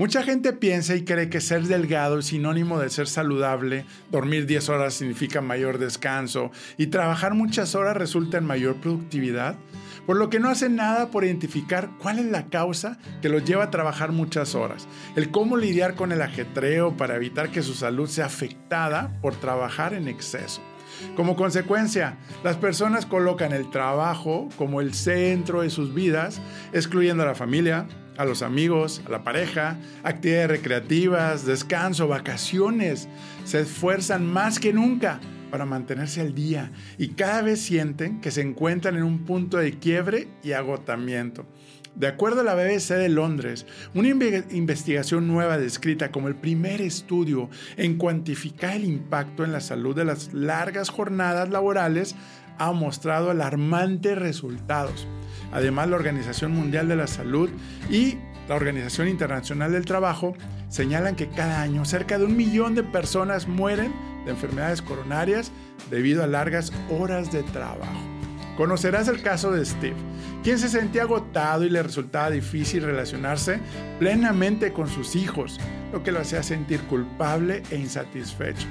Mucha gente piensa y cree que ser delgado es sinónimo de ser saludable, dormir 10 horas significa mayor descanso y trabajar muchas horas resulta en mayor productividad, por lo que no hacen nada por identificar cuál es la causa que los lleva a trabajar muchas horas, el cómo lidiar con el ajetreo para evitar que su salud sea afectada por trabajar en exceso. Como consecuencia, las personas colocan el trabajo como el centro de sus vidas, excluyendo a la familia, a los amigos, a la pareja, actividades recreativas, descanso, vacaciones. Se esfuerzan más que nunca para mantenerse al día y cada vez sienten que se encuentran en un punto de quiebre y agotamiento. De acuerdo a la BBC de Londres, una investigación nueva descrita como el primer estudio en cuantificar el impacto en la salud de las largas jornadas laborales ha mostrado alarmantes resultados. Además, la Organización Mundial de la Salud y la Organización Internacional del Trabajo señalan que cada año cerca de un millón de personas mueren de enfermedades coronarias debido a largas horas de trabajo. Conocerás el caso de Steve, quien se sentía agotado y le resultaba difícil relacionarse plenamente con sus hijos, lo que lo hacía sentir culpable e insatisfecho.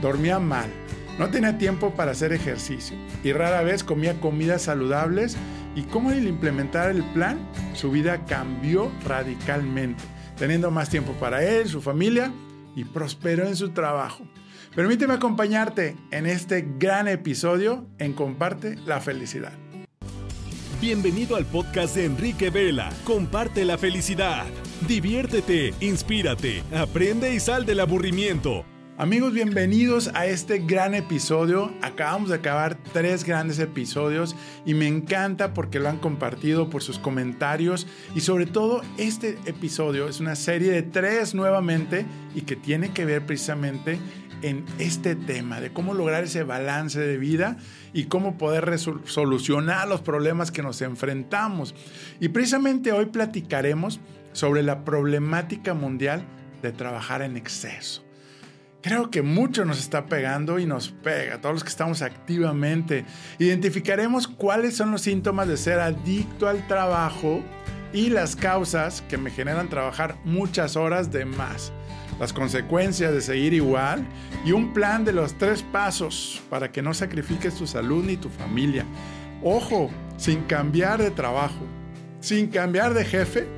Dormía mal, no tenía tiempo para hacer ejercicio y rara vez comía comidas saludables y cómo al implementar el plan, su vida cambió radicalmente, teniendo más tiempo para él, su familia y prosperó en su trabajo. Permíteme acompañarte en este gran episodio en Comparte la Felicidad. Bienvenido al podcast de Enrique Vela. Comparte la felicidad. Diviértete, inspírate, aprende y sal del aburrimiento. Amigos, bienvenidos a este gran episodio. Acabamos de acabar tres grandes episodios y me encanta porque lo han compartido por sus comentarios y sobre todo este episodio es una serie de tres nuevamente y que tiene que ver precisamente en este tema de cómo lograr ese balance de vida y cómo poder solucionar los problemas que nos enfrentamos. Y precisamente hoy platicaremos sobre la problemática mundial de trabajar en exceso. Creo que mucho nos está pegando y nos pega, todos los que estamos activamente. Identificaremos cuáles son los síntomas de ser adicto al trabajo y las causas que me generan trabajar muchas horas de más las consecuencias de seguir igual y un plan de los tres pasos para que no sacrifiques tu salud ni tu familia. Ojo, sin cambiar de trabajo, sin cambiar de jefe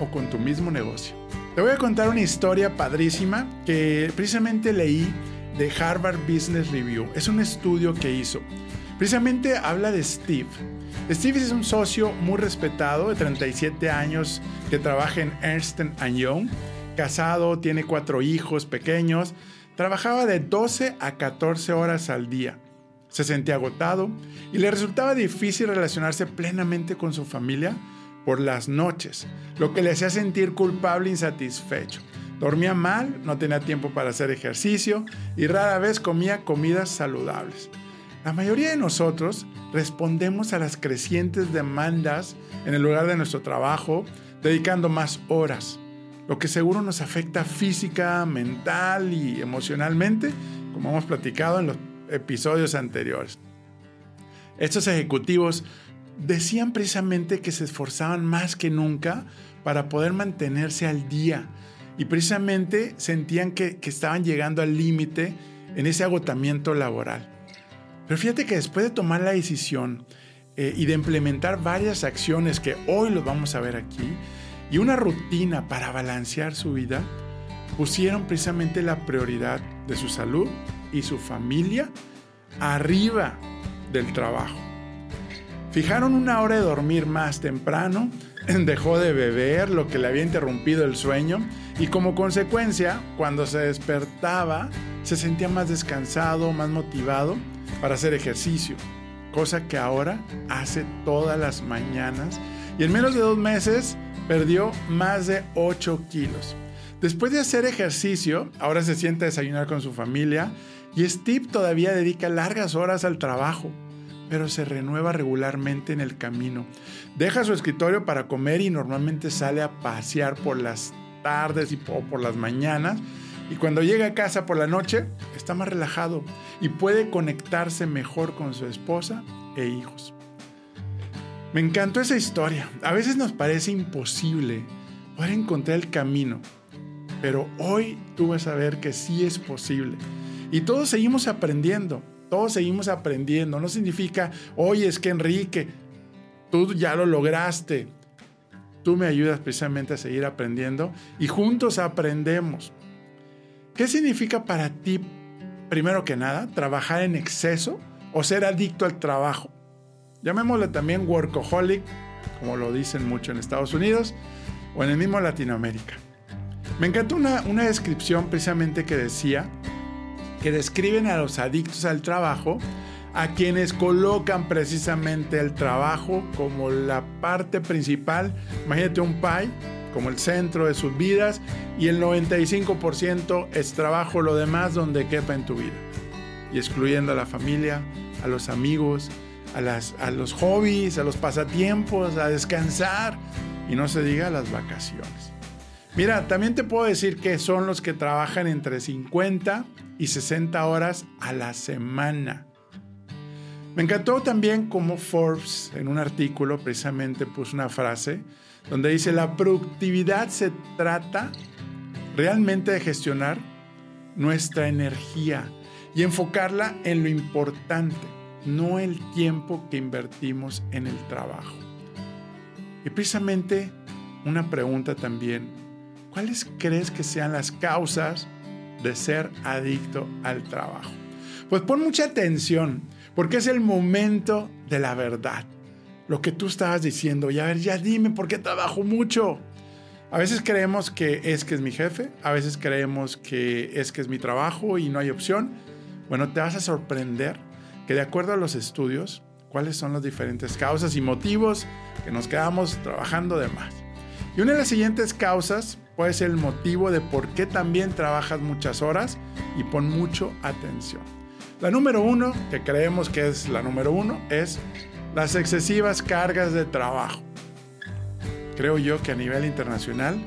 o con tu mismo negocio. Te voy a contar una historia padrísima que precisamente leí de Harvard Business Review. Es un estudio que hizo. Precisamente habla de Steve. Steve es un socio muy respetado de 37 años que trabaja en Ernst Young casado, tiene cuatro hijos pequeños, trabajaba de 12 a 14 horas al día. Se sentía agotado y le resultaba difícil relacionarse plenamente con su familia por las noches, lo que le hacía sentir culpable e insatisfecho. Dormía mal, no tenía tiempo para hacer ejercicio y rara vez comía comidas saludables. La mayoría de nosotros respondemos a las crecientes demandas en el lugar de nuestro trabajo, dedicando más horas, lo que seguro nos afecta física, mental y emocionalmente, como hemos platicado en los episodios anteriores. Estos ejecutivos decían precisamente que se esforzaban más que nunca para poder mantenerse al día y precisamente sentían que, estaban llegando al límite en ese agotamiento laboral. Pero fíjate que después de tomar la decisión eh, y de implementar varias acciones que hoy los vamos a ver aquí, y una rutina para balancear su vida, pusieron precisamente la prioridad de su salud y su familia arriba del trabajo. Fijaron una hora de dormir más temprano, dejó de beber lo que le había interrumpido el sueño y como consecuencia, cuando se despertaba, se sentía más descansado, más motivado para hacer ejercicio, cosa que ahora hace todas las mañanas y en menos de dos meses perdió más de 8 kilos. Después de hacer ejercicio, ahora se sienta a desayunar con su familia y Steve todavía dedica largas horas al trabajo, pero se renueva regularmente en el camino. Deja su escritorio para comer y normalmente sale a pasear por las tardes y por las mañanas. Y cuando llega a casa por la noche, está más relajado y puede conectarse mejor con su esposa e hijos. Me encantó esa historia. A veces nos parece imposible poder encontrar el camino Pero hoy tú vas a ver que sí es posible. Y todos seguimos aprendiendo, todos seguimos aprendiendo. No significa, oye, es que Enrique, tú ya lo lograste. Tú me ayudas precisamente a seguir aprendiendo y juntos aprendemos. ¿Qué significa para ti, primero que nada, trabajar en exceso o ser adicto al trabajo? Llamémosle también workaholic, como lo dicen mucho en Estados Unidos o en el mismo Latinoamérica. Me encantó una, una descripción precisamente que decía que describen a los adictos al trabajo a quienes colocan precisamente el trabajo como la parte principal. Imagínate un pie como el centro de sus vidas y el 95% es trabajo, lo demás donde quepa en tu vida. Y excluyendo a la familia, a los amigos, a, las, a los hobbies, a los pasatiempos, a descansar y no se diga las vacaciones. Mira, también te puedo decir que son los que trabajan entre 50 y 60 horas a la semana. Me encantó también cómo Forbes en un artículo precisamente puso una frase donde dice la productividad se trata realmente de gestionar nuestra energía y enfocarla en lo importante, no el tiempo que invertimos en el trabajo. Y precisamente una pregunta también, ¿cuáles crees que sean las causas de ser adicto al trabajo? Pues pon mucha atención, porque es el momento de la verdad. Lo que tú estabas diciendo, y ver, ya dime por qué trabajo mucho. A veces creemos que es que es mi jefe, a veces creemos que es que es mi trabajo y no hay opción. Bueno, te vas a sorprender que de acuerdo a los estudios, cuáles son las diferentes causas y motivos que nos quedamos trabajando de más. Y una de las siguientes causas ser el motivo de por qué también trabajas muchas horas y pon mucho atención. La número uno, que creemos que es la número uno, es las excesivas cargas de trabajo. Creo yo que a nivel internacional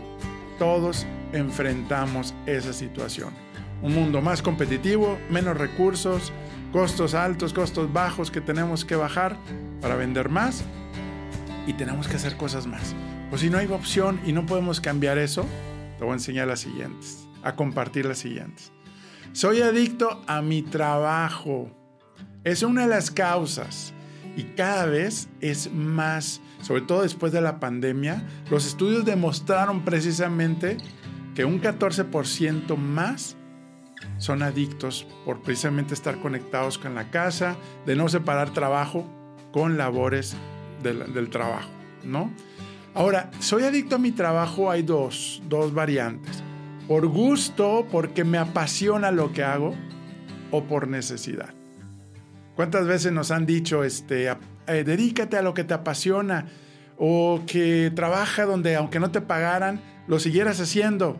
todos enfrentamos esa situación. Un mundo más competitivo, menos recursos, costos altos, costos bajos que tenemos que bajar para vender más y tenemos que hacer cosas más. Pues si no hay opción y no podemos cambiar eso, te voy a enseñar las siguientes, a compartir las siguientes. Soy adicto a mi trabajo. Es una de las causas y cada vez es más, sobre todo después de la pandemia, los estudios demostraron precisamente que un 14% más son adictos por precisamente estar conectados con la casa, de no separar trabajo con labores del, trabajo, ¿no? Ahora, soy adicto a mi trabajo, hay dos, dos variantes. Por gusto, porque me apasiona lo que hago, o por necesidad. ¿Cuántas veces nos han dicho, este, eh, dedícate a lo que te apasiona, o que trabaja donde aunque no te pagaran, lo siguieras haciendo?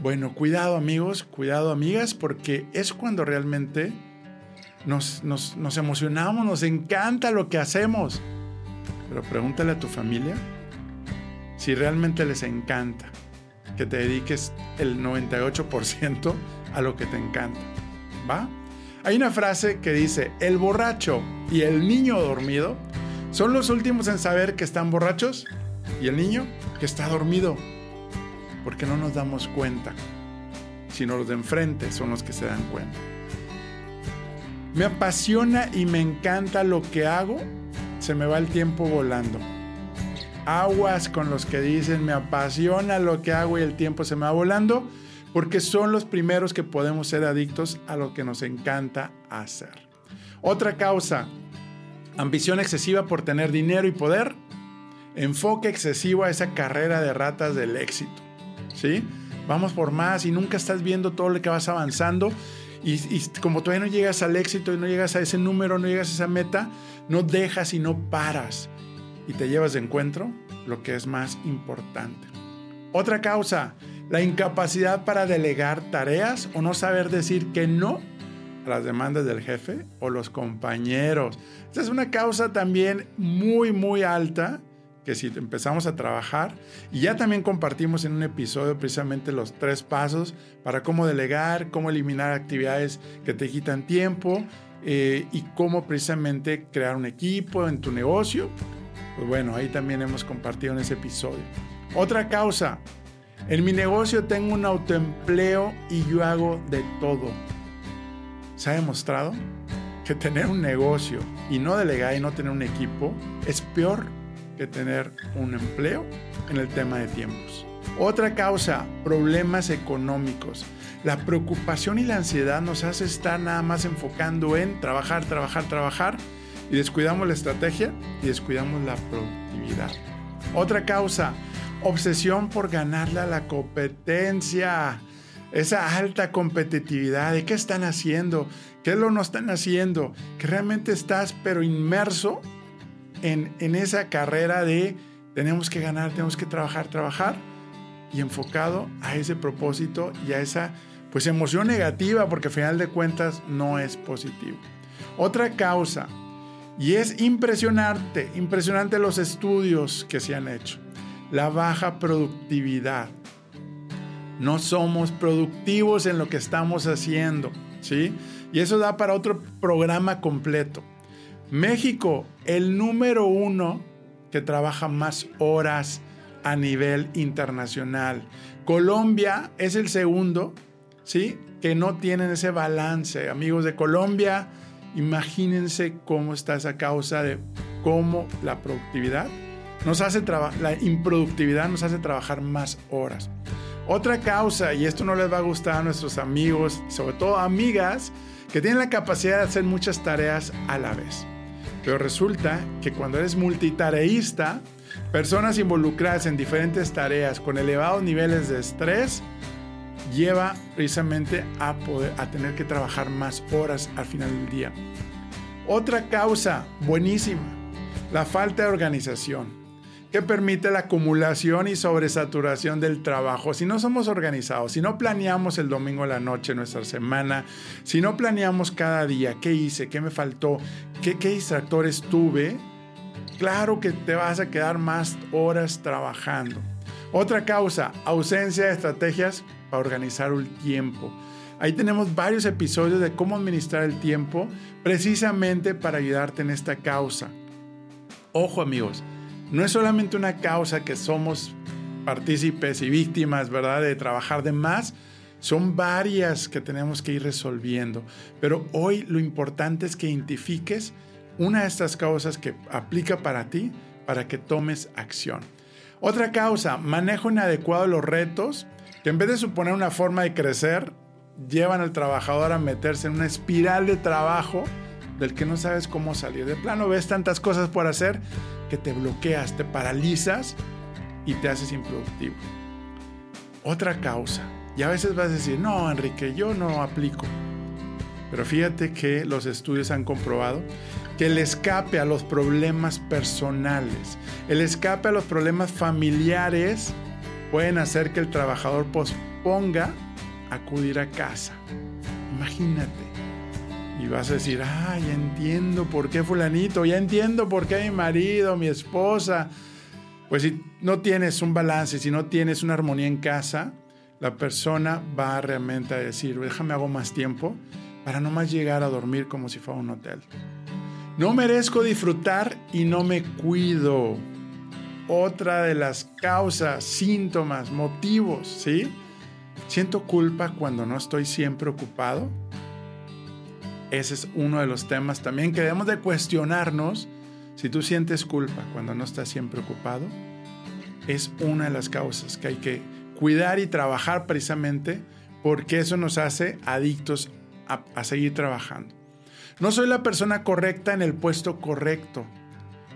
Bueno, cuidado amigos, cuidado amigas, porque es cuando realmente nos, emocionamos, nos encanta lo que hacemos. Pero pregúntale a tu familia si realmente les encanta que te dediques el 98% a lo que te encanta. ¿Va? Hay una frase que dice, el borracho y el niño dormido son los últimos en saber que están borrachos y el niño que está dormido porque no nos damos cuenta, sino los de enfrente son los que se dan cuenta. Me apasiona y me encanta lo que hago, se me va el tiempo volando. Aguas con los que dicen me apasiona lo que hago y el tiempo se me va volando, porque son los primeros que podemos ser adictos a lo que nos encanta hacer. Otra causa, ambición excesiva por tener dinero y poder, enfoque excesivo a esa carrera de ratas del éxito. ¿sí? Vamos por más y nunca estás viendo todo lo que vas avanzando. Y, como todavía no llegas al éxito y no llegas a ese número, no llegas a esa meta, no dejas y no paras. Y te llevas de encuentro lo que es más importante. Otra causa, la incapacidad para delegar tareas o no saber decir que no a las demandas del jefe o los compañeros. Esta es una causa también muy, muy alta que si empezamos a trabajar, y ya también compartimos en un episodio precisamente los tres pasos para cómo delegar, cómo eliminar actividades que te quitan tiempo eh, y cómo precisamente crear un equipo en tu negocio. Pues bueno, ahí también hemos compartido en ese episodio. Otra causa, En mi negocio tengo un autoempleo y yo hago de todo. Se ha demostrado que tener un negocio y no delegar y no tener un equipo es peor que tener un empleo en el tema de tiempos. Otra causa, problemas económicos. La preocupación y la ansiedad nos hace estar nada más enfocando en trabajar, trabajar, trabajar y descuidamos la estrategia y descuidamos la productividad. Otra causa, obsesión por ganarle a la competencia. Esa alta competitividad de qué están haciendo, qué lo no están haciendo, que realmente estás pero inmerso en, en esa carrera de tenemos que ganar, tenemos que trabajar, trabajar y enfocado a ese propósito y a esa pues emoción negativa porque al final de cuentas no es positivo. Otra causa, y es impresionante, impresionante los estudios que se han hecho. La baja productividad. No somos productivos en lo que estamos haciendo, ¿sí? Y eso da para otro programa completo. México, el número uno que trabaja más horas a nivel internacional. Colombia es el segundo, ¿sí? Que no tienen ese balance. Amigos de Colombia, imagínense cómo está esa causa de cómo la productividad nos hace la improductividad nos hace trabajar más horas. Otra causa, y esto no les va a gustar a nuestros amigos, sobre todo amigas, que tienen la capacidad de hacer muchas tareas a la vez. Pero resulta que cuando eres multitareísta, personas involucradas en diferentes tareas con elevados niveles de estrés, lleva precisamente a, poder, a tener que trabajar más horas al final del día. Otra causa buenísima, la falta de organización que permite la acumulación y sobresaturación del trabajo. Si no somos organizados, si no planeamos el domingo a la noche nuestra semana, si no planeamos cada día qué hice, qué me faltó, qué, qué distractores tuve, claro que te vas a quedar más horas trabajando. Otra causa, ausencia de estrategias para organizar el tiempo. Ahí tenemos varios episodios de cómo administrar el tiempo precisamente para ayudarte en esta causa. Ojo amigos, no es solamente una causa que somos partícipes y víctimas, ¿verdad? De trabajar de más. Son varias que tenemos que ir resolviendo. Pero hoy lo importante es que identifiques una de estas causas que aplica para ti para que tomes acción. Otra causa, manejo inadecuado de los retos, que en vez de suponer una forma de crecer, llevan al trabajador a meterse en una espiral de trabajo del que no sabes cómo salir. De plano ves tantas cosas por hacer que te bloqueas, te paralizas y te haces improductivo. Otra causa, y a veces vas a decir, no, Enrique, yo no aplico. Pero fíjate que los estudios han comprobado que el escape a los problemas personales, el escape a los problemas familiares pueden hacer que el trabajador posponga acudir a casa. Imagínate. Y vas a decir, ah, ya entiendo por qué fulanito, ya entiendo por qué mi marido, mi esposa. Pues si no tienes un balance, si no tienes una armonía en casa, la persona va realmente a decir, déjame hago más tiempo para no más llegar a dormir como si fuera un hotel. No merezco disfrutar y no me cuido. Otra de las causas, síntomas, motivos, ¿sí? Siento culpa cuando no estoy siempre ocupado ese es uno de los temas también que debemos de cuestionarnos. Si tú sientes culpa cuando no estás siempre ocupado, es una de las causas que hay que cuidar y trabajar precisamente porque eso nos hace adictos a, a seguir trabajando. No soy la persona correcta en el puesto correcto.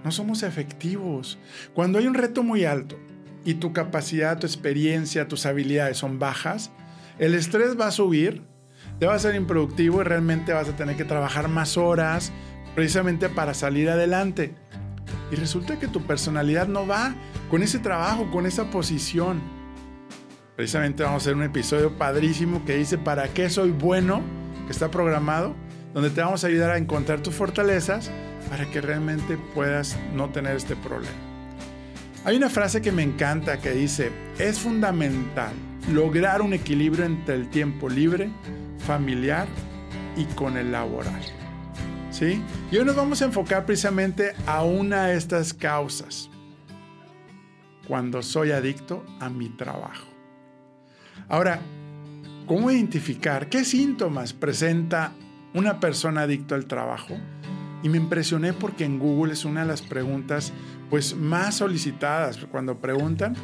No somos efectivos. Cuando hay un reto muy alto y tu capacidad, tu experiencia, tus habilidades son bajas, el estrés va a subir te va a ser improductivo y realmente vas a tener que trabajar más horas precisamente para salir adelante. Y resulta que tu personalidad no va con ese trabajo, con esa posición. Precisamente vamos a hacer un episodio padrísimo que dice ¿Para qué soy bueno? que está programado, donde te vamos a ayudar a encontrar tus fortalezas para que realmente puedas no tener este problema. Hay una frase que me encanta que dice, es fundamental lograr un equilibrio entre el tiempo libre familiar y con el laboral. ¿Sí? Y hoy nos vamos a enfocar precisamente a una de estas causas. Cuando soy adicto a mi trabajo. Ahora, ¿cómo identificar qué síntomas presenta una persona adicta al trabajo? Y me impresioné porque en Google es una de las preguntas pues más solicitadas cuando preguntan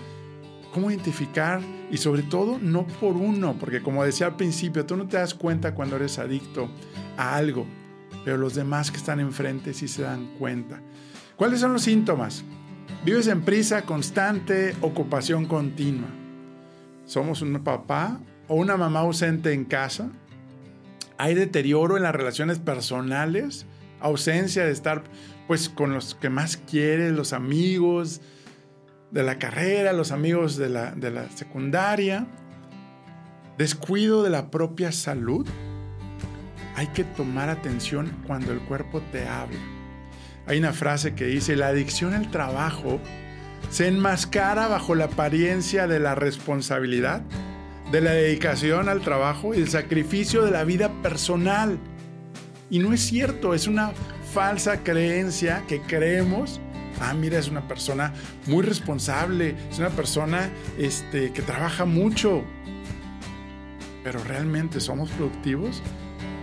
cómo identificar y sobre todo no por uno, porque como decía al principio, tú no te das cuenta cuando eres adicto a algo, pero los demás que están enfrente sí se dan cuenta. ¿Cuáles son los síntomas? Vives en prisa constante, ocupación continua. Somos un papá o una mamá ausente en casa. Hay deterioro en las relaciones personales, ausencia de estar pues con los que más quieres, los amigos de la carrera, los amigos de la, de la secundaria, descuido de la propia salud. Hay que tomar atención cuando el cuerpo te habla. Hay una frase que dice, la adicción al trabajo se enmascara bajo la apariencia de la responsabilidad, de la dedicación al trabajo y el sacrificio de la vida personal. Y no es cierto, es una falsa creencia que creemos, ah, mira, es una persona muy responsable, es una persona este, que trabaja mucho, pero realmente somos productivos.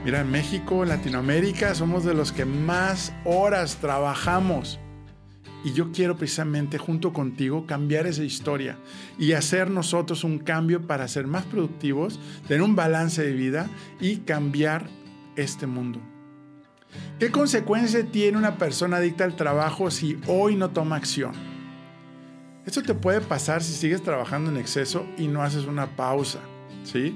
Mira, en México, en Latinoamérica, somos de los que más horas trabajamos. Y yo quiero precisamente junto contigo cambiar esa historia y hacer nosotros un cambio para ser más productivos, tener un balance de vida y cambiar este mundo. ¿Qué consecuencia tiene una persona adicta al trabajo si hoy no toma acción? Esto te puede pasar si sigues trabajando en exceso y no haces una pausa, ¿sí?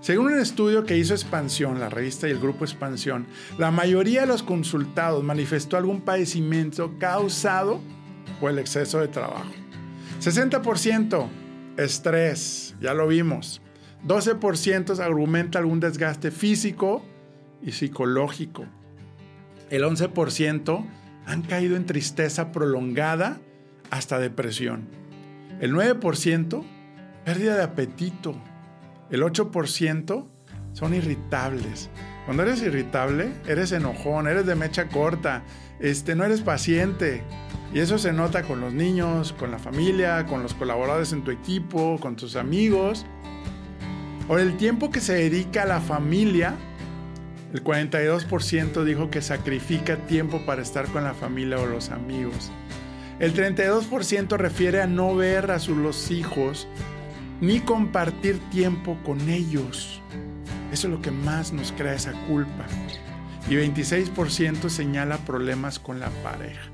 Según un estudio que hizo Expansión, la revista y el grupo Expansión, la mayoría de los consultados manifestó algún padecimiento causado por el exceso de trabajo. 60% estrés, ya lo vimos. 12% argumenta algún desgaste físico y psicológico el 11% han caído en tristeza prolongada hasta depresión. El 9% pérdida de apetito. El 8% son irritables. Cuando eres irritable, eres enojón, eres de mecha corta, este, no eres paciente. Y eso se nota con los niños, con la familia, con los colaboradores en tu equipo, con tus amigos. Por el tiempo que se dedica a la familia el 42% dijo que sacrifica tiempo para estar con la familia o los amigos. El 32% refiere a no ver a sus hijos ni compartir tiempo con ellos. Eso es lo que más nos crea esa culpa. Y 26% señala problemas con la pareja.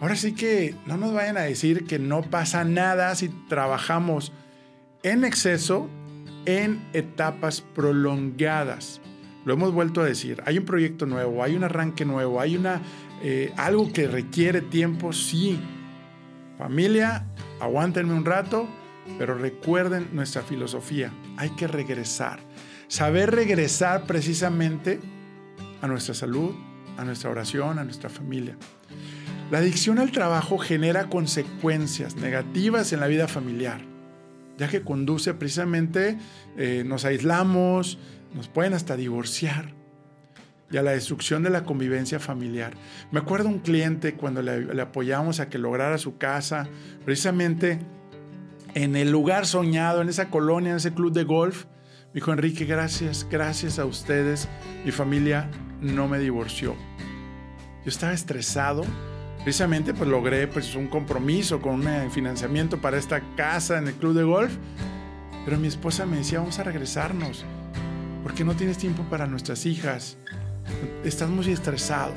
Ahora sí que no nos vayan a decir que no pasa nada si trabajamos en exceso en etapas prolongadas. Lo hemos vuelto a decir, hay un proyecto nuevo, hay un arranque nuevo, hay una, eh, algo que requiere tiempo, sí. Familia, aguántenme un rato, pero recuerden nuestra filosofía, hay que regresar. Saber regresar precisamente a nuestra salud, a nuestra oración, a nuestra familia. La adicción al trabajo genera consecuencias negativas en la vida familiar, ya que conduce precisamente, eh, nos aislamos, nos pueden hasta divorciar y a la destrucción de la convivencia familiar. Me acuerdo un cliente cuando le, apoyamos a que lograra su casa, precisamente en el lugar soñado, en esa colonia, en ese club de golf. Me dijo, Enrique, gracias, gracias a ustedes, mi familia no me divorció. Yo estaba estresado, precisamente pues logré pues un compromiso con un financiamiento para esta casa en el club de golf, pero mi esposa me decía, vamos a regresarnos porque no tienes tiempo para nuestras hijas, estás muy estresado.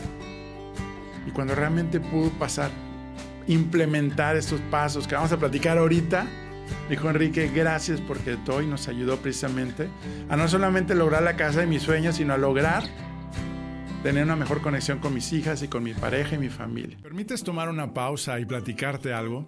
Y cuando realmente pudo pasar, implementar estos pasos que vamos a platicar ahorita, dijo Enrique, gracias porque Toy nos ayudó precisamente a no solamente lograr la casa de mis sueños, sino a lograr tener una mejor conexión con mis hijas y con mi pareja y mi familia. ¿Permites tomar una pausa y platicarte algo?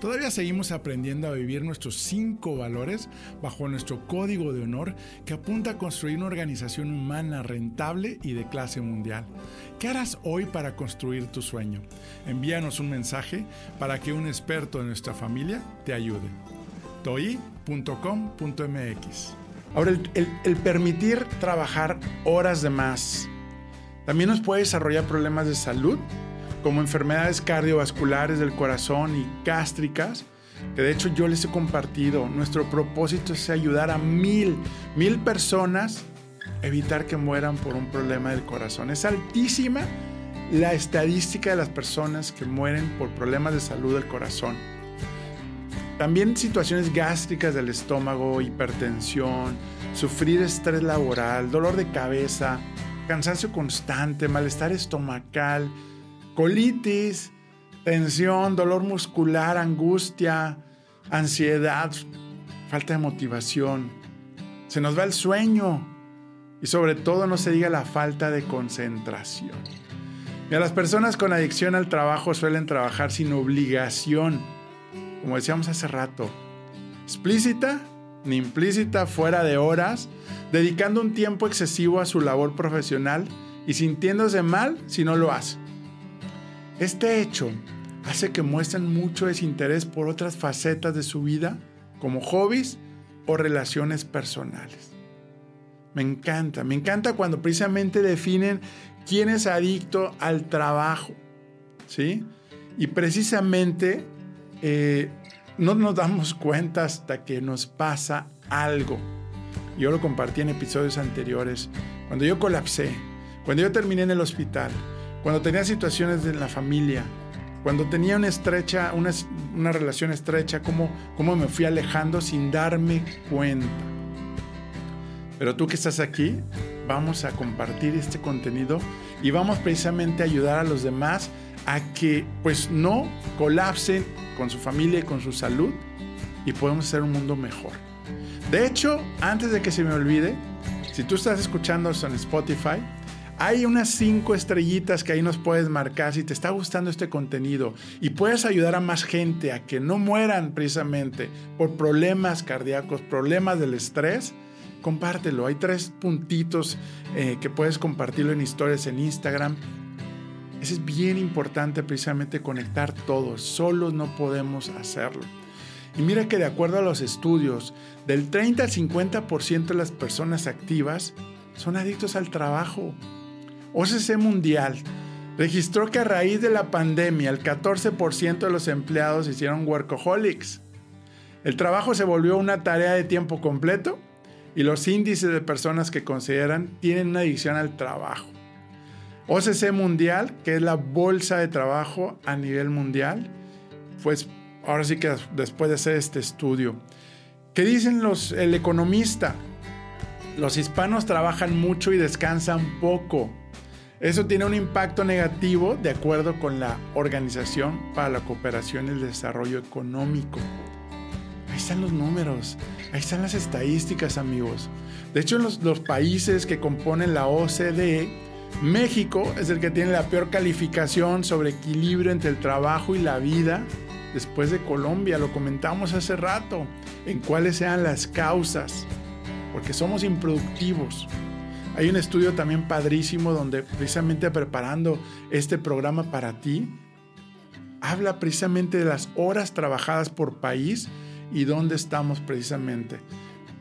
Todavía seguimos aprendiendo a vivir nuestros cinco valores bajo nuestro código de honor que apunta a construir una organización humana rentable y de clase mundial. ¿Qué harás hoy para construir tu sueño? Envíanos un mensaje para que un experto de nuestra familia te ayude. toi.com.mx Ahora, el, permitir trabajar horas de más también nos puede desarrollar problemas de salud como enfermedades cardiovasculares del corazón y gástricas, que de hecho yo les he compartido. Nuestro propósito es ayudar a mil, mil personas a evitar que mueran por un problema del corazón. Es altísima la estadística de las personas que mueren por problemas de salud del corazón. También situaciones gástricas del estómago, hipertensión, sufrir estrés laboral, dolor de cabeza, cansancio constante, malestar estomacal, colitis, tensión, dolor muscular, angustia, ansiedad, falta de motivación. Se nos va el sueño y sobre todo no se diga la falta de concentración. Y a las personas con adicción al trabajo suelen trabajar sin obligación, como decíamos hace rato, explícita ni implícita, fuera de horas, dedicando un tiempo excesivo a su labor profesional y sintiéndose mal si no lo hace. Este hecho hace que muestren mucho desinterés por otras facetas de su vida, como hobbies o relaciones personales. Me encanta, me encanta cuando precisamente definen quién es adicto al trabajo, ¿sí? Y precisamente eh, no nos damos cuenta hasta que nos pasa algo. Yo lo compartí en episodios anteriores. Cuando yo colapsé, cuando yo terminé en el hospital, cuando tenía situaciones en la familia, cuando tenía una estrecha, una, relación estrecha, cómo, cómo me fui alejando sin darme cuenta. Pero tú que estás aquí, vamos a compartir este contenido y vamos precisamente a ayudar a los demás a que pues no colapsen con su familia y con su salud y podemos hacer un mundo mejor. De hecho, antes de que se me olvide, si tú estás escuchando esto en Spotify, hay unas cinco estrellitas que ahí nos puedes marcar si te está gustando este contenido y puedes ayudar a más gente a que no mueran precisamente por problemas cardíacos, problemas del estrés. Compártelo. Hay tres puntitos eh, que puedes compartirlo en historias en Instagram. Eso es bien importante precisamente conectar todos. Solos no podemos hacerlo. Y mira que de acuerdo a los estudios, del 30 al 50% de las personas activas son adictos al trabajo. OCC Mundial registró que a raíz de la pandemia el 14% de los empleados hicieron workaholics. El trabajo se volvió una tarea de tiempo completo y los índices de personas que consideran tienen una adicción al trabajo. OCC Mundial, que es la bolsa de trabajo a nivel mundial, pues ahora sí que después de hacer este estudio, ¿qué dicen los, el economista? Los hispanos trabajan mucho y descansan poco. Eso tiene un impacto negativo de acuerdo con la Organización para la Cooperación y el Desarrollo Económico. Ahí están los números, ahí están las estadísticas amigos. De hecho, en los, países que componen la OCDE, México es el que tiene la peor calificación sobre equilibrio entre el trabajo y la vida después de Colombia. Lo comentamos hace rato, en cuáles sean las causas, porque somos improductivos. Hay un estudio también padrísimo donde precisamente preparando este programa para ti, habla precisamente de las horas trabajadas por país y dónde estamos precisamente.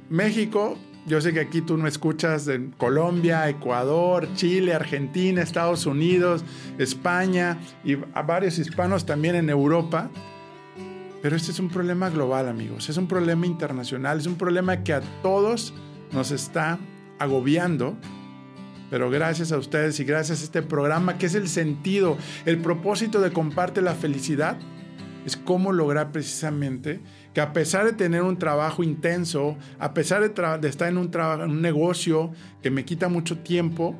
México, yo sé que aquí tú me escuchas de Colombia, Ecuador, Chile, Argentina, Estados Unidos, España y a varios hispanos también en Europa. Pero este es un problema global, amigos. Es un problema internacional. Es un problema que a todos nos está agobiando, pero gracias a ustedes y gracias a este programa, que es el sentido, el propósito de Comparte la Felicidad, es cómo lograr precisamente que a pesar de tener un trabajo intenso, a pesar de, estar en un, en un negocio que me quita mucho tiempo,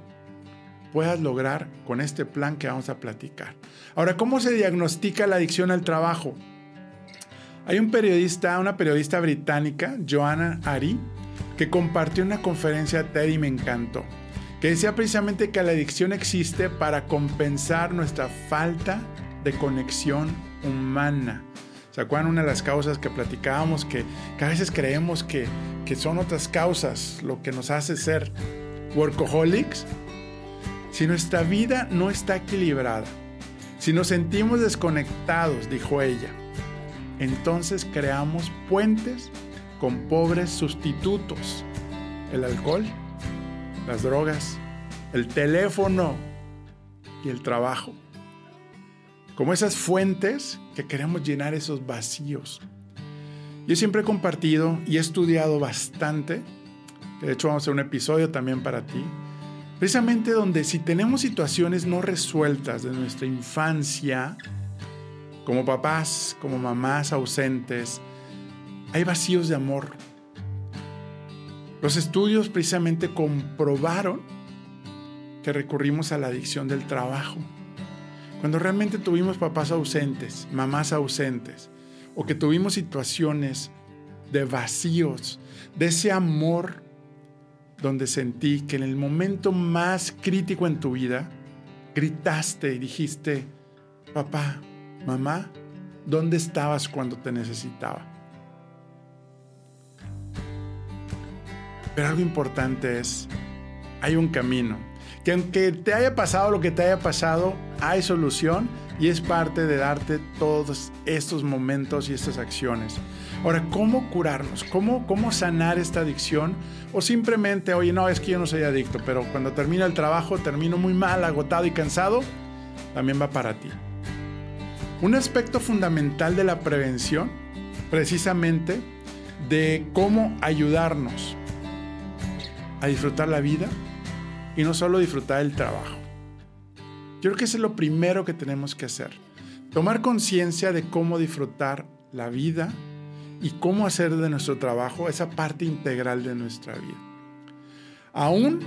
puedas lograr con este plan que vamos a platicar. Ahora, ¿cómo se diagnostica la adicción al trabajo? Hay un periodista, una periodista británica, Joanna Ari, que compartió una conferencia TED y me encantó, que decía precisamente que la adicción existe para compensar nuestra falta de conexión humana. ¿Se acuerdan una de las causas que platicábamos que, que a veces creemos que, que son otras causas lo que nos hace ser workaholics? Si nuestra vida no está equilibrada, si nos sentimos desconectados, dijo ella, entonces creamos puentes con pobres sustitutos. El alcohol, las drogas, el teléfono y el trabajo. Como esas fuentes que queremos llenar esos vacíos. Yo siempre he compartido y he estudiado bastante, de hecho vamos a hacer un episodio también para ti, precisamente donde si tenemos situaciones no resueltas de nuestra infancia, como papás, como mamás ausentes, hay vacíos de amor. Los estudios precisamente comprobaron que recurrimos a la adicción del trabajo. Cuando realmente tuvimos papás ausentes, mamás ausentes, o que tuvimos situaciones de vacíos, de ese amor donde sentí que en el momento más crítico en tu vida, gritaste y dijiste, papá, mamá, ¿dónde estabas cuando te necesitaba? Pero algo importante es, hay un camino, que aunque te haya pasado lo que te haya pasado, hay solución y es parte de darte todos estos momentos y estas acciones. Ahora, ¿cómo curarnos? ¿Cómo, ¿Cómo sanar esta adicción? O simplemente, oye, no, es que yo no soy adicto, pero cuando termina el trabajo termino muy mal, agotado y cansado, también va para ti. Un aspecto fundamental de la prevención, precisamente, de cómo ayudarnos a disfrutar la vida y no solo disfrutar el trabajo. Yo creo que eso es lo primero que tenemos que hacer. Tomar conciencia de cómo disfrutar la vida y cómo hacer de nuestro trabajo esa parte integral de nuestra vida. Aún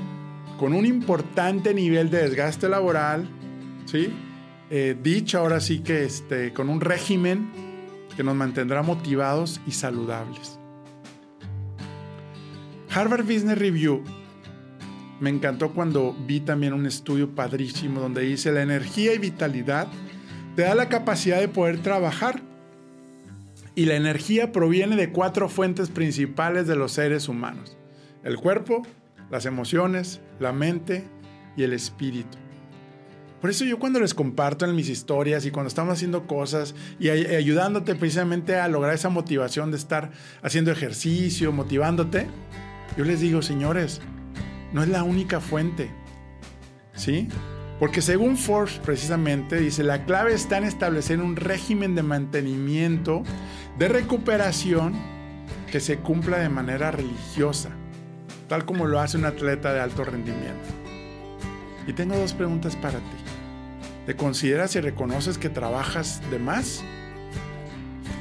con un importante nivel de desgaste laboral, ¿sí? eh, dicho ahora sí que este, con un régimen que nos mantendrá motivados y saludables. Harvard Business Review me encantó cuando vi también un estudio padrísimo donde dice la energía y vitalidad te da la capacidad de poder trabajar y la energía proviene de cuatro fuentes principales de los seres humanos. El cuerpo, las emociones, la mente y el espíritu. Por eso yo cuando les comparto en mis historias y cuando estamos haciendo cosas y ayudándote precisamente a lograr esa motivación de estar haciendo ejercicio, motivándote, yo les digo, señores, no es la única fuente. ¿Sí? Porque según Forbes precisamente dice, la clave está en establecer un régimen de mantenimiento, de recuperación, que se cumpla de manera religiosa, tal como lo hace un atleta de alto rendimiento. Y tengo dos preguntas para ti. ¿Te consideras y reconoces que trabajas de más?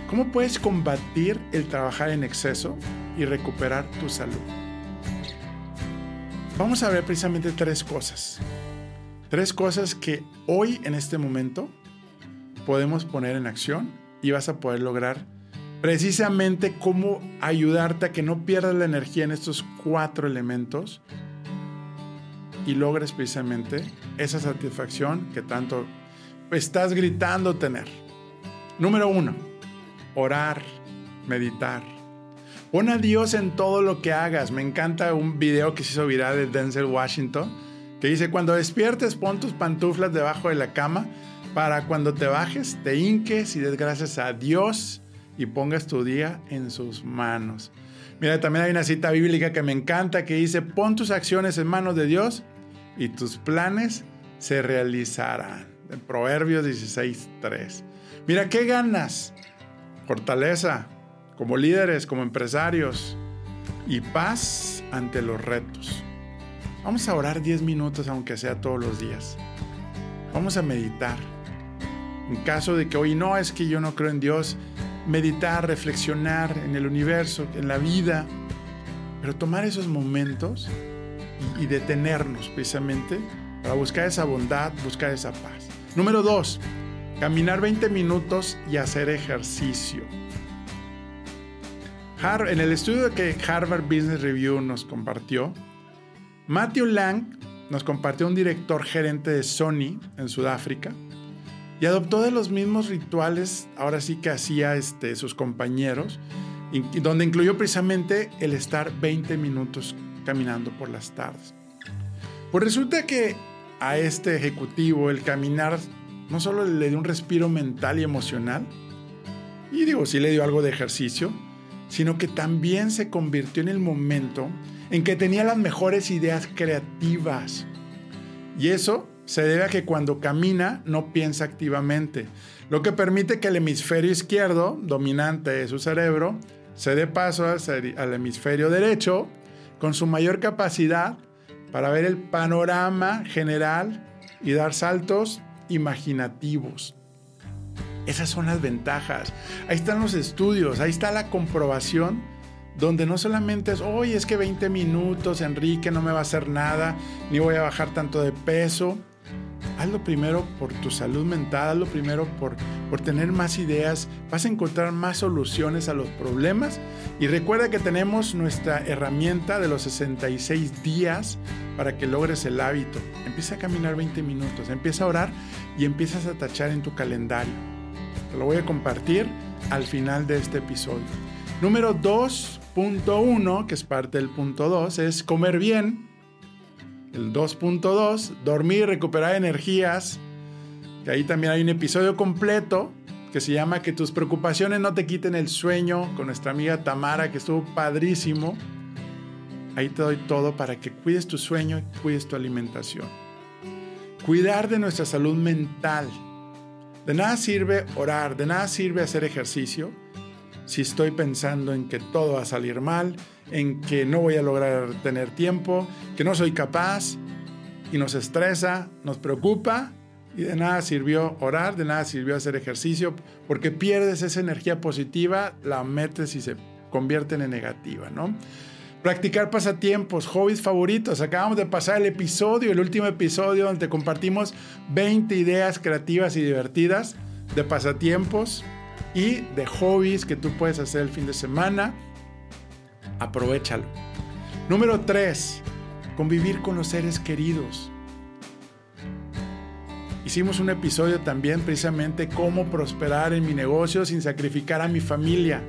¿Cómo puedes combatir el trabajar en exceso y recuperar tu salud? Vamos a ver precisamente tres cosas. Tres cosas que hoy en este momento podemos poner en acción y vas a poder lograr precisamente cómo ayudarte a que no pierdas la energía en estos cuatro elementos y logres precisamente esa satisfacción que tanto estás gritando tener. Número uno, orar, meditar. Pon a Dios en todo lo que hagas. Me encanta un video que se hizo viral de Denzel Washington que dice, cuando despiertes pon tus pantuflas debajo de la cama para cuando te bajes te hinques y des gracias a Dios y pongas tu día en sus manos. Mira, también hay una cita bíblica que me encanta que dice, pon tus acciones en manos de Dios y tus planes se realizarán. En Proverbios 16.3. Mira, ¿qué ganas? Fortaleza como líderes, como empresarios y paz ante los retos. Vamos a orar 10 minutos aunque sea todos los días. Vamos a meditar. En caso de que hoy no es que yo no creo en Dios, meditar, reflexionar en el universo, en la vida, pero tomar esos momentos y, detenernos precisamente para buscar esa bondad, buscar esa paz. Número dos, caminar 20 minutos y hacer ejercicio. En el estudio que Harvard Business Review nos compartió, Matthew Lang nos compartió un director gerente de Sony en Sudáfrica, y adoptó de los mismos rituales, ahora sí que hacía este, sus compañeros, donde incluyó precisamente el estar 20 minutos caminando por las tardes. Pues resulta que a este ejecutivo el caminar no solo le dio un respiro mental y emocional, y digo, sí le dio algo de ejercicio, sino que también se convirtió en el momento en que tenía las mejores ideas creativas. Y eso se debe a que cuando camina no piensa activamente, lo que permite que el hemisferio izquierdo, dominante de su cerebro, se dé paso al hemisferio derecho con su mayor capacidad para ver el panorama general y dar saltos imaginativos. Esas son las ventajas. Ahí están los estudios, ahí está la comprobación, donde no solamente es, oye, es que 20 minutos, Enrique, no me va a hacer nada, ni voy a bajar tanto de peso. Hazlo primero por tu salud mental, hazlo primero por, por tener más ideas, vas a encontrar más soluciones a los problemas y recuerda que tenemos nuestra herramienta de los 66 días para que logres el hábito. Empieza a caminar 20 minutos, empieza a orar y empiezas a tachar en tu calendario. Te lo voy a compartir al final de este episodio. Número 2.1, que es parte del punto 2, es comer bien el 2.2, dormir, recuperar energías. Que ahí también hay un episodio completo que se llama Que tus preocupaciones no te quiten el sueño con nuestra amiga Tamara, que estuvo padrísimo. Ahí te doy todo para que cuides tu sueño y cuides tu alimentación. Cuidar de nuestra salud mental. De nada sirve orar, de nada sirve hacer ejercicio si estoy pensando en que todo va a salir mal, en que no voy a lograr tener tiempo, que no soy capaz y nos estresa, nos preocupa y de nada sirvió orar, de nada sirvió hacer ejercicio, porque pierdes esa energía positiva, la metes y se convierte en negativa, ¿no? Practicar pasatiempos, hobbies favoritos. Acabamos de pasar el episodio, el último episodio donde te compartimos 20 ideas creativas y divertidas de pasatiempos y de hobbies que tú puedes hacer el fin de semana aprovechalo. Número 3. Convivir con los seres queridos. Hicimos un episodio también precisamente cómo prosperar en mi negocio sin sacrificar a mi familia.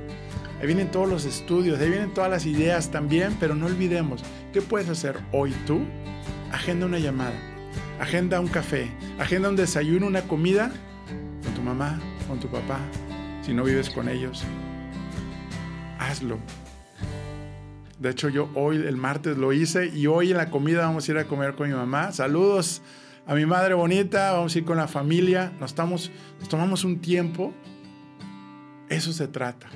Ahí vienen todos los estudios, ahí vienen todas las ideas también, pero no olvidemos, ¿qué puedes hacer hoy tú? Agenda una llamada, agenda un café, agenda un desayuno, una comida con tu mamá, con tu papá, si no vives con ellos. Hazlo, de hecho, yo hoy, el martes, lo hice y hoy en la comida vamos a ir a comer con mi mamá. Saludos a mi madre bonita, vamos a ir con la familia. Nos, estamos, nos tomamos un tiempo. Eso se trata.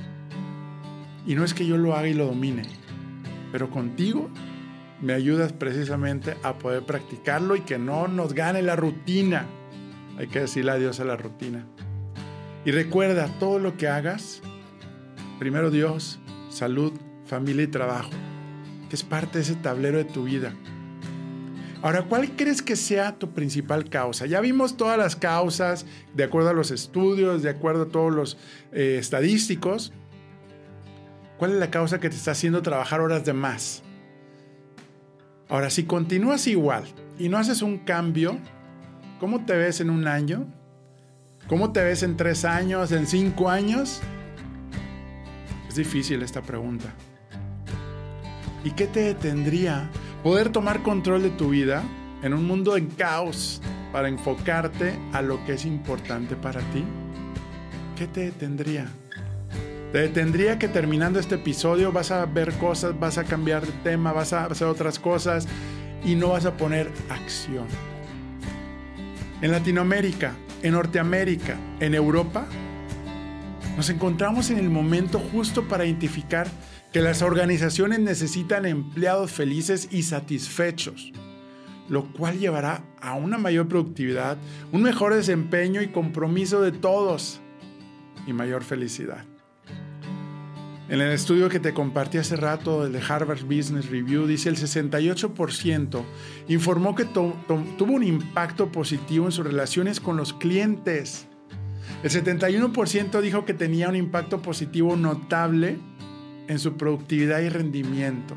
Y no es que yo lo haga y lo domine, pero contigo me ayudas precisamente a poder practicarlo y que no nos gane la rutina. Hay que decirle adiós a la rutina. Y recuerda, todo lo que hagas, primero Dios, salud, familia y trabajo, que es parte de ese tablero de tu vida. Ahora, ¿cuál crees que sea tu principal causa? Ya vimos todas las causas, de acuerdo a los estudios, de acuerdo a todos los eh, estadísticos. ¿Cuál es la causa que te está haciendo trabajar horas de más? Ahora, si continúas igual y no haces un cambio, ¿cómo te ves en un año? ¿Cómo te ves en tres años, en cinco años? Es difícil esta pregunta. ¿Y qué te detendría poder tomar control de tu vida en un mundo en caos para enfocarte a lo que es importante para ti? ¿Qué te detendría? Te detendría que terminando este episodio vas a ver cosas, vas a cambiar de tema, vas a hacer otras cosas y no vas a poner acción. En Latinoamérica, en Norteamérica, en Europa, nos encontramos en el momento justo para identificar que las organizaciones necesitan empleados felices y satisfechos, lo cual llevará a una mayor productividad, un mejor desempeño y compromiso de todos y mayor felicidad. En el estudio que te compartí hace rato, el de Harvard Business Review, dice el 68% informó que tuvo un impacto positivo en sus relaciones con los clientes. El 71% dijo que tenía un impacto positivo notable en su productividad y rendimiento.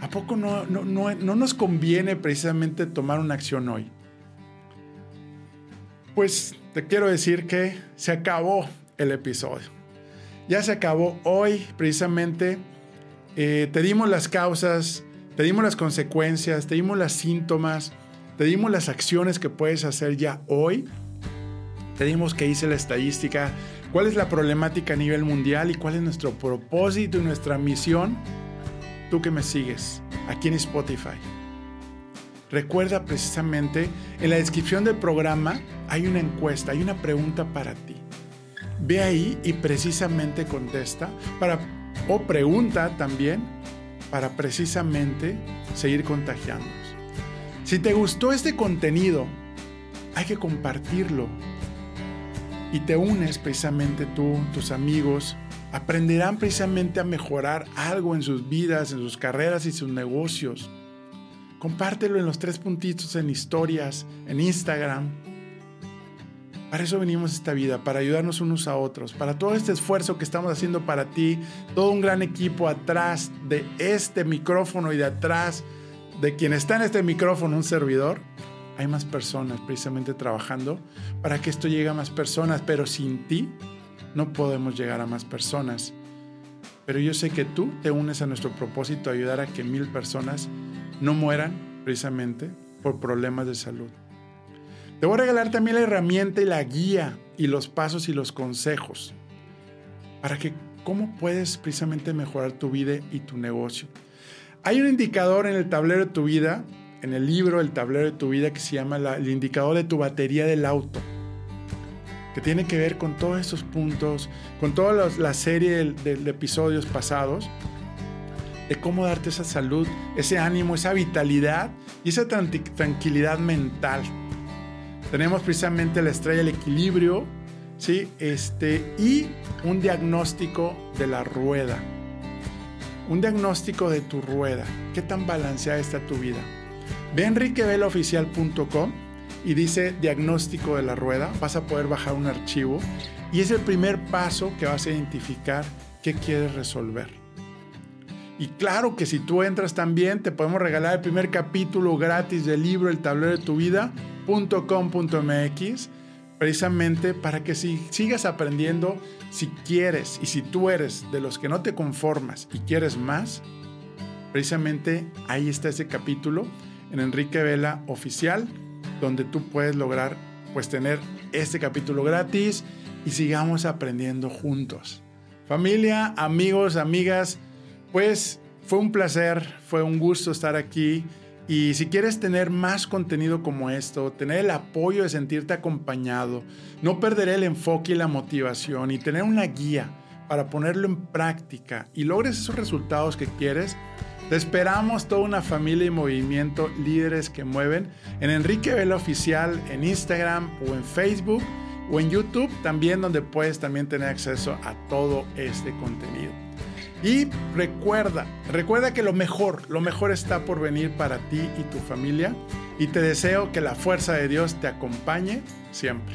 ¿A poco no, no, nos conviene precisamente tomar una acción hoy? Pues te quiero decir que se acabó el episodio. Ya se acabó hoy, precisamente. Eh, te dimos las causas, te dimos las consecuencias, te dimos las síntomas, te dimos las acciones que puedes hacer ya hoy. Te dimos que hice la estadística, cuál es la problemática a nivel mundial y cuál es nuestro propósito y nuestra misión. Tú que me sigues aquí en Spotify. Recuerda precisamente, en la descripción del programa hay una encuesta, hay una pregunta para ti. Ve ahí y precisamente contesta para, o pregunta también para precisamente seguir contagiándonos. Si te gustó este contenido, hay que compartirlo y te unes precisamente tú, tus amigos, aprenderán precisamente a mejorar algo en sus vidas, en sus carreras y sus negocios. Compártelo en los tres puntitos en historias, en Instagram. Para eso venimos esta vida, para ayudarnos unos a otros, para todo este esfuerzo que estamos haciendo para ti, todo un gran equipo atrás de este micrófono y de atrás de quien está en este micrófono, un servidor. Hay más personas precisamente trabajando para que esto llegue a más personas, pero sin ti no podemos llegar a más personas. Pero yo sé que tú te unes a nuestro propósito, ayudar a que mil personas no mueran precisamente por problemas de salud. Te voy a regalar también la herramienta y la guía y los pasos y los consejos para que cómo puedes precisamente mejorar tu vida y tu negocio. Hay un indicador en el tablero de tu vida, en el libro El tablero de tu vida que se llama el indicador de tu batería del auto, que tiene que ver con todos estos puntos, con toda la serie de episodios pasados de cómo darte esa salud, ese ánimo, esa vitalidad y esa tranquilidad mental. Tenemos precisamente la estrella del equilibrio, ¿sí? Este, y un diagnóstico de la rueda. Un diagnóstico de tu rueda. ¿Qué tan balanceada está tu vida? Ve a enriquevelaoficial.com y dice diagnóstico de la rueda. Vas a poder bajar un archivo y es el primer paso que vas a identificar qué quieres resolver. Y claro que si tú entras también, te podemos regalar el primer capítulo gratis del libro El tablero de tu vida.com.mx, precisamente para que si sigas aprendiendo, si quieres y si tú eres de los que no te conformas y quieres más, precisamente ahí está ese capítulo en Enrique Vela Oficial, donde tú puedes lograr pues tener este capítulo gratis y sigamos aprendiendo juntos. Familia, amigos, amigas, pues fue un placer, fue un gusto estar aquí. Y si quieres tener más contenido como esto, tener el apoyo de sentirte acompañado, no perder el enfoque y la motivación y tener una guía para ponerlo en práctica y logres esos resultados que quieres, te esperamos toda una familia y movimiento líderes que mueven en Enrique Vela Oficial en Instagram o en Facebook o en YouTube también donde puedes también tener acceso a todo este contenido. Y recuerda, recuerda que lo mejor, lo mejor está por venir para ti y tu familia. Y te deseo que la fuerza de Dios te acompañe siempre.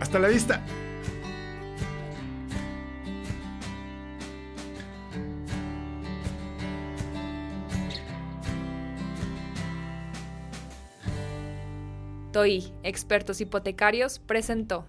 Hasta la vista. TOI, Expertos Hipotecarios, presentó.